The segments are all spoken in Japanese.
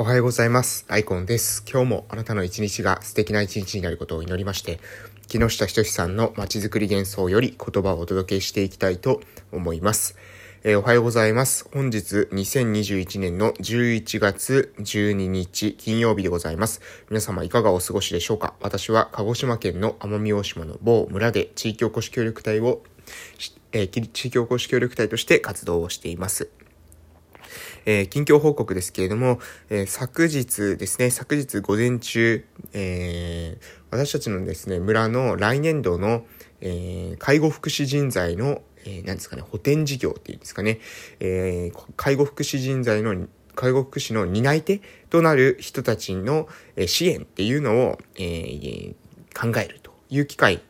おはようございます。アイコンです。今日もあなたの一日が素敵な一日になることを祈りまして、木下仁さんの街づくり幻想より言葉をお届けしていきたいと思います。えー、おはようございます。本日2021年の11月12日金曜日でございます。皆様いかがお過ごしでしょうか？私は鹿児島県の奄美大島の某村で地域おこし協力隊を、えー、地域おこし協力隊として活動をしています。えー、近況報告ですけれども、えー、昨日ですね、昨日午前中、えー、私たちのですね、村の来年度の、え、介護福祉人材の、えー、何ですかね、補填事業っていうんですかね、え、介護福祉人材の介護福祉の担い手となる人たちの支援っていうのを、え、考えるという機会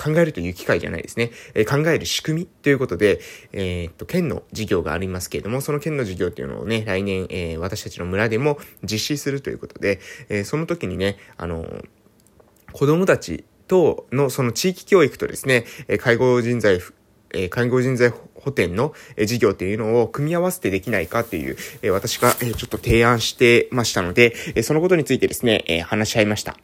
考えるという機会じゃないですね。えー、考える仕組みということで、えー、っと、県の事業がありますけれども、その県の事業っていうのをね、来年、えー、私たちの村でも実施するということで、えその時にね、あの子供たちとのその地域教育とですね、え介護人材、え介護人材補填の事業っていうのを組み合わせてできないかっていう、え私がちょっと提案してましたので、そのことについてですね、話し合いました。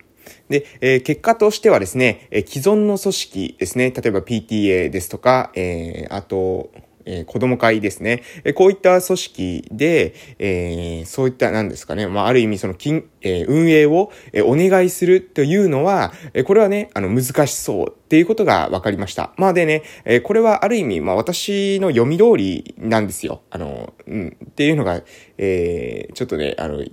で、えー、結果としてはですね、えー、既存の組織ですね、例えば PTA ですとか、えー、あと、えー、子供会ですね。えー、こういった組織で、えー、そういった何ですかね。まあ、ある意味その金、えー、運営を、お願いするというのは、えー、これはね、あの、難しそうっていうことが分かりました。まあでね、えー、これはある意味、まあ私の読み通りなんですよ。あの、うん、っていうのが、えー、ちょっとね、あの、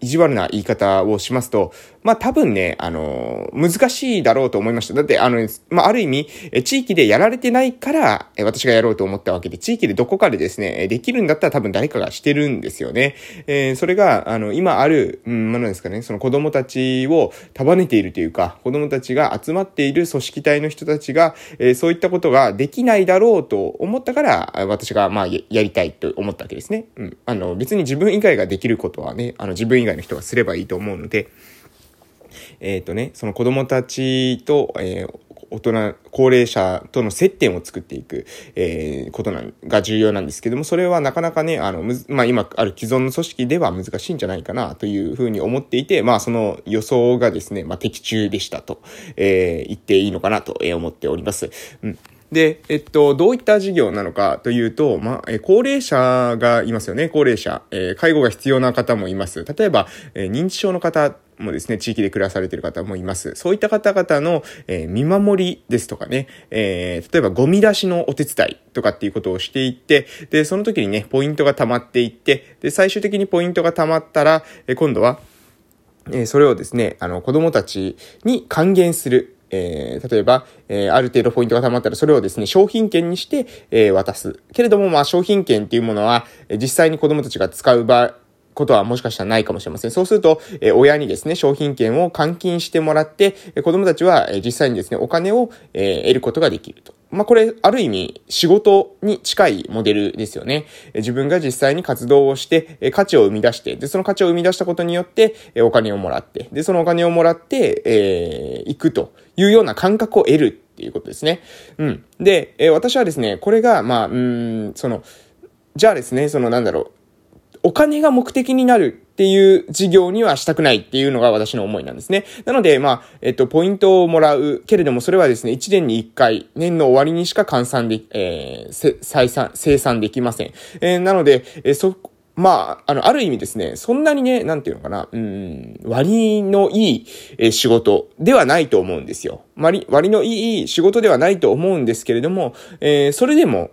意地悪な言い方をしますと、まあ多分ね、あの、難しいだろうと思いました。だって、あの、まあある意味、地域でやられてないから、私がやろうと思ったわけで、地域でどこかでですね、できるんだったら多分誰かがしてるんですよね。えー、それが、あの、今ある、うん、ものですかね、その子供たちを束ねているというか、子供たちが集まっている組織体の人たちが、えー、そういったことができないだろうと思ったから、私が、まあ、やりたいと思ったわけですね。うん。あの、別に自分以外ができることはね、あの、自分以外の人がすればいいと思うので、えっ、ー、とね、その子供たちと、えー、大人、高齢者との接点を作っていく、えー、ことなんが重要なんですけども、それはなかなかね、あの、むまあ、今ある既存の組織では難しいんじゃないかなというふうに思っていて、まあ、その予想がですね、まあ、的中でしたと、えー、言っていいのかなと思っております。うん。で、えっと、どういった事業なのかというと、まあ、え高齢者がいますよね、高齢者。えー、介護が必要な方もいます。例えば、えー、認知症の方もですね、地域で暮らされている方もいます。そういった方々の、えー、見守りですとかね、えー、例えばゴミ出しのお手伝いとかっていうことをしていって、で、その時にね、ポイントが溜まっていって、で、最終的にポイントが溜まったら、えー、今度は、え、それをですね、あの、子供たちに還元する。えー、例えば、えー、ある程度ポイントが貯まったらそれをですね、商品券にして、えー、渡す。けれども、まあ、商品券っていうものは、え実際に子供たちが使う場ことはもしかしたらないかもしれません。そうすると、え親にですね、商品券を換金してもらって、子供たちは、え実際にですね、お金を、え得ることができると。まあ、これ、ある意味、仕事に近いモデルですよね。自分が実際に活動をして、価値を生み出して、で、その価値を生み出したことによって、お金をもらって、で、そのお金をもらって、えー、行くというような感覚を得るっていうことですね。うん。で、え私はですね、これが、まあ、うん、その、じゃあですね、そのなんだろう、お金が目的になるっていう事業にはしたくないっていうのが私の思いなんですね。なので、まあ、えっと、ポイントをもらうけれども、それはですね、1年に1回、年の終わりにしか換算で、えー、生産、生産できません。えー、なので、えー、そ、まあ、あの、ある意味ですね、そんなにね、なんていうのかな、うん、割のいい、仕事ではないと思うんですよ。割、割のいい仕事ではないと思うんですけれども、えー、それでも、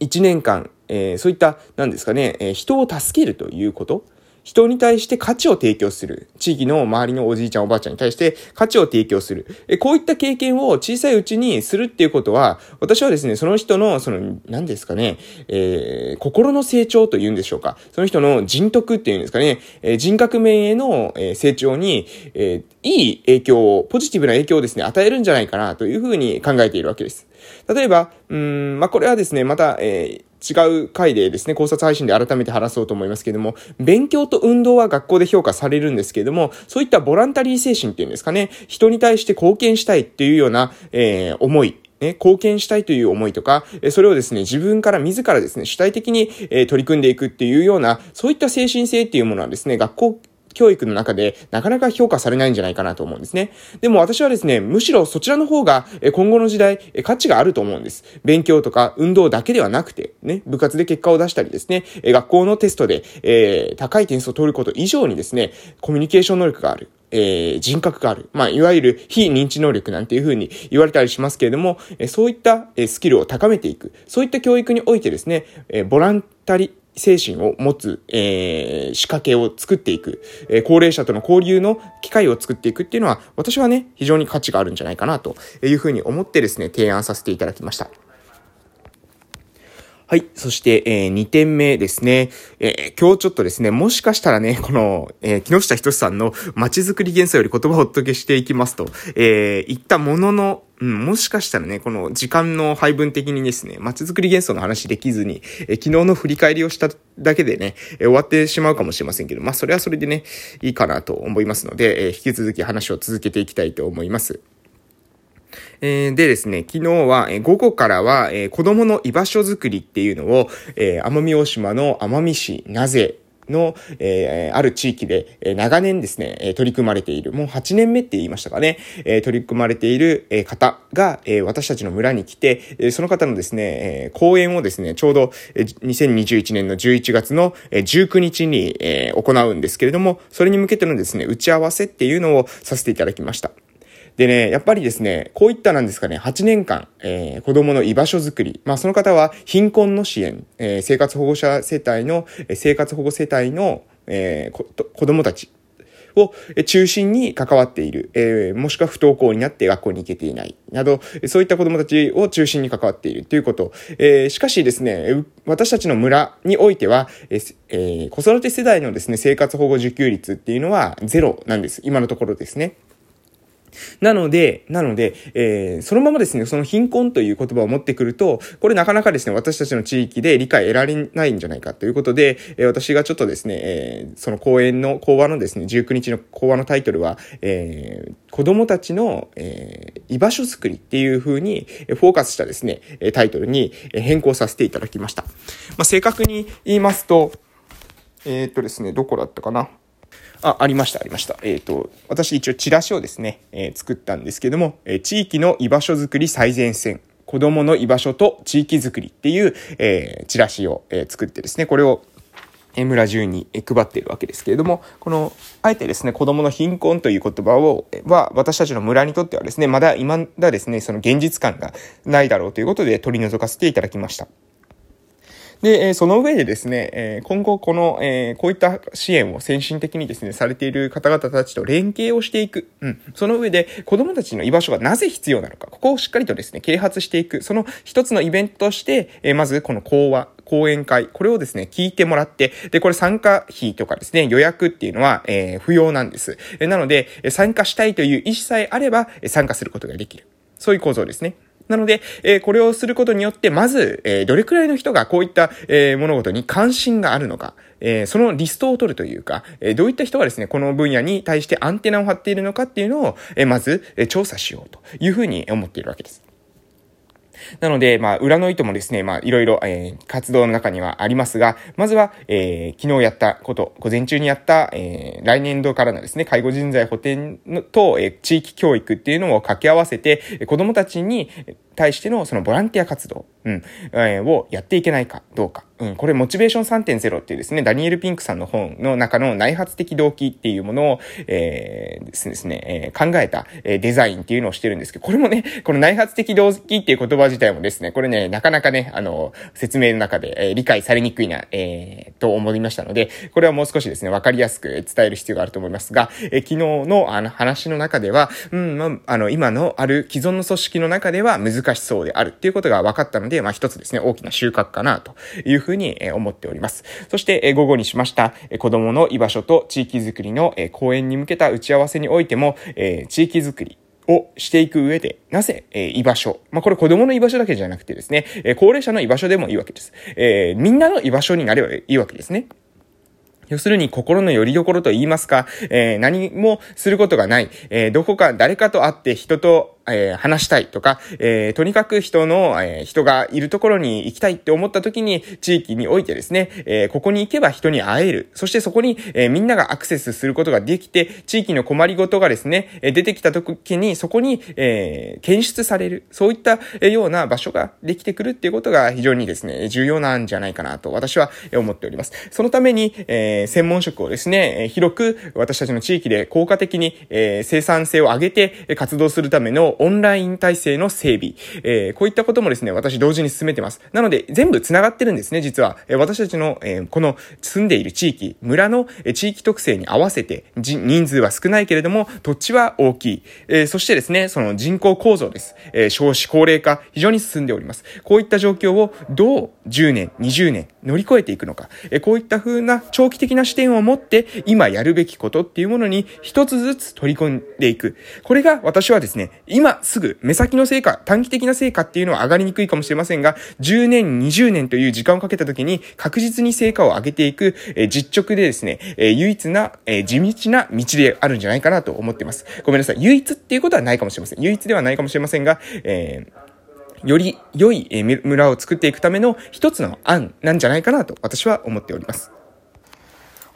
1年間、えー、そういった、なんですかね、えー、人を助けるということ、人に対して価値を提供する。地域の周りのおじいちゃんおばあちゃんに対して価値を提供する。えこういった経験を小さいうちにするっていうことは、私はですね、その人の、その、何ですかね、えー、心の成長というんでしょうか。その人の人徳っていうんですかね、えー、人格面への、え、成長に、えー、いい影響を、ポジティブな影響をですね、与えるんじゃないかなというふうに考えているわけです。例えば、うん、まあ、これはですね、また、えー、違う回でですね、考察配信で改めて話そうと思いますけれども、勉強と運動は学校で評価されるんですけれども、そういったボランタリー精神っていうんですかね、人に対して貢献したいっていうような、えー、思い、ね、貢献したいという思いとか、それをですね、自分から自らですね、主体的に、取り組んでいくっていうような、そういった精神性っていうものはですね、学校教育の中でなかなか評価されないんじゃないかなと思うんですね。でも私はですね、むしろそちらの方が今後の時代価値があると思うんです。勉強とか運動だけではなくて、ね、部活で結果を出したりですね、学校のテストで、えー、高い点数を取ること以上にですね、コミュニケーション能力がある。えー、人格がある。まあ、いわゆる非認知能力なんていうふうに言われたりしますけれども、えそういったスキルを高めていく。そういった教育においてですね、えボランタリ精神を持つ、えー、仕掛けを作っていく、えー、高齢者との交流の機会を作っていくっていうのは、私はね、非常に価値があるんじゃないかなというふうに思ってですね、提案させていただきました。はい。そして、えー、2点目ですね。えー、今日ちょっとですね、もしかしたらね、この、えー、木下仁さんの街づくり幻想より言葉をお届けしていきますと、えー、言ったものの、うん、もしかしたらね、この時間の配分的にですね、街づくり幻想の話できずに、え昨日の振り返りをしただけでね、え終わってしまうかもしれませんけど、まあそれはそれでね、いいかなと思いますので、え引き続き話を続けていきたいと思います。えー、でですね、昨日は、え午後からは、え、子供の居場所づくりっていうのを、えー、奄美大島の奄美市なぜの、えー、ある地域で、えー、長年ですね、え、取り組まれている、もう8年目って言いましたかね、え、取り組まれている、え、方が、え、私たちの村に来て、え、その方のですね、えー、講演をですね、ちょうど、えー、2021年の11月の、えー、19日に、え、行うんですけれども、それに向けてのですね、打ち合わせっていうのをさせていただきました。でね、やっぱりですね、こういったなんですかね、8年間、えー、子供の居場所づくり。まあ、その方は貧困の支援、えー、生活保護者世帯の、生活保護世帯の、えー、子供たちを中心に関わっている、えー、もしくは不登校になって学校に行けていない、など、そういった子供たちを中心に関わっているということ。えー、しかしですね、私たちの村においては、えー、子育て世代のですね、生活保護受給率っていうのはゼロなんです。今のところですね。なので、なので、えー、そのままですね、その貧困という言葉を持ってくると、これなかなかですね、私たちの地域で理解得られないんじゃないかということで、えー、私がちょっとですね、えー、その講演の、講話のですね、19日の講話のタイトルは、えー、子供たちの、えー、居場所づくりっていう風に、フォーカスしたですね、タイトルに変更させていただきました。まあ、正確に言いますと、えー、っとですね、どこだったかな？あ、ありました、ありました。えっ、ー、と、私一応チラシをですね、えー、作ったんですけども、えー、地域の居場所づくり最前線。子供の居場所と地域づくりっていう、え、チラシを、え、作ってですね、これを村中に配っているわけですけれども、この、あえてですね、子供の貧困という言葉を、は、私たちの村にとってはですね、まだ今だですね、その現実感がないだろうということで取り除かせていただきました。で、えその上でですね、え今後この、えこういった支援を先進的にですね、されている方々たちと連携をしていく。うん。その上で、子供たちの居場所がなぜ必要なのか、ここをしっかりとですね、啓発していく。その一つのイベントとして、えまずこの講話、講演会、これをですね、聞いてもらって、で、これ参加費とかですね、予約っていうのは、えー、不要なんです。なので、参加したいという意思さえあれば、参加することができる。そういう構造ですね。なので、えー、これをすることによって、まず、えー、どれくらいの人がこういった、えー、物事に関心があるのか、えー、そのリストを取るというか、えー、どういった人がですね、この分野に対してアンテナを張っているのかっていうのを、えー、まず、えー、調査しようというふうに思っているわけです。なので、まあ、裏の意図もですね、まあ、いろいろ、えー、活動の中にはありますが、まずは、えー、昨日やったこと、午前中にやった、えー、来年度からのですね、介護人材補填と、えー、地域教育っていうのを掛け合わせて、子供たちに対してのそのボランティア活動、うん、えー、をやっていけないかどうか。うん、これ、モチベーション3.0っていうですね、ダニエル・ピンクさんの本の中の内発的動機っていうものを、えー、ですね、えー、考えた、えー、デザインっていうのをしてるんですけど、これもね、この内発的動機っていう言葉自体もですね、これね、なかなかね、あの、説明の中で、えー、理解されにくいな、えー、と思いましたので、これはもう少しですね、わかりやすく伝える必要があると思いますが、えー、昨日のあの話の中では、うん、まあ、あの、今のある既存の組織の中では難しそうであるっていうことが分かったので、まあ一つですね、大きな収穫かなというふうに思っております。そして、午後にしました、子供の居場所と地域づくりの講演に向けた打ち合わせにおいても、地域づくり、をしていく上で、なぜ、えー、居場所。まあ、これ子供の居場所だけじゃなくてですね、えー、高齢者の居場所でもいいわけです。えー、みんなの居場所になればいいわけですね。要するに心の拠り所と言いますか、え、何もすることがない、え、どこか誰かと会って人とえー、話したいとか、えー、とにかく人の、えー、人がいるところに行きたいって思った時に、地域においてですね、えー、ここに行けば人に会える。そしてそこに、えー、みんながアクセスすることができて、地域の困りごとがですね、えー、出てきた時に、そこに、えー、検出される。そういったような場所ができてくるっていうことが非常にですね、重要なんじゃないかなと私は思っております。そのために、えー、専門職をですね、広く私たちの地域で効果的に、えー、生産性を上げて活動するためのオンライン体制の整備、えー、こういったこともですね、私同時に進めてます。なので、全部繋がってるんですね、実は。え私たちの、えこの住んでいる地域、村の地域特性に合わせて、人数は少ないけれども、土地は大きい。えそしてですね、その人口構造です。え少子高齢化、非常に進んでおります。こういった状況をどう10年、20年乗り越えていくのか。えこういった風な長期的な視点を持って、今やるべきことっていうものに一つずつ取り込んでいく。これが私はですね、今すぐ目先の成果、短期的な成果っていうのは上がりにくいかもしれませんが、10年、20年という時間をかけた時に確実に成果を上げていく、え実直でですね、え唯一な、え地道な道であるんじゃないかなと思っています。ごめんなさい。唯一っていうことはないかもしれません。唯一ではないかもしれませんが、えーより良い村を作っていくための一つの案なんじゃないかなと私は思っております。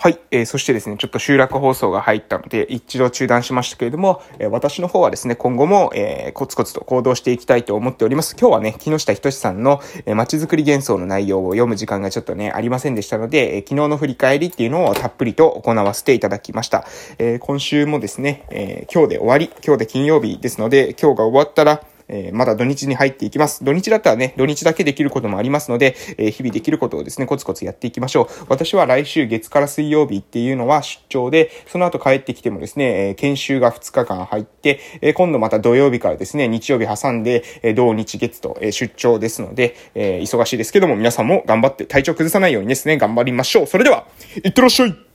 はい。えー、そしてですね、ちょっと集落放送が入ったので、一度中断しましたけれども、えー、私の方はですね、今後も、えー、コツコツと行動していきたいと思っております。今日はね、木下仁さんの、えー、街づくり幻想の内容を読む時間がちょっとね、ありませんでしたので、えー、昨日の振り返りっていうのをたっぷりと行わせていただきました。えー、今週もですね、えー、今日で終わり、今日で金曜日ですので、今日が終わったら、えー、まだ土日に入っていきます。土日だったらね、土日だけできることもありますので、えー、日々できることをですね、コツコツやっていきましょう。私は来週月から水曜日っていうのは出張で、その後帰ってきてもですね、え、研修が2日間入って、え今度また土曜日からですね、日曜日挟んで、え土日月と、え出張ですので、え忙しいですけども、皆さんも頑張って体調崩さないようにですね、頑張りましょう。それでは、いってらっしゃい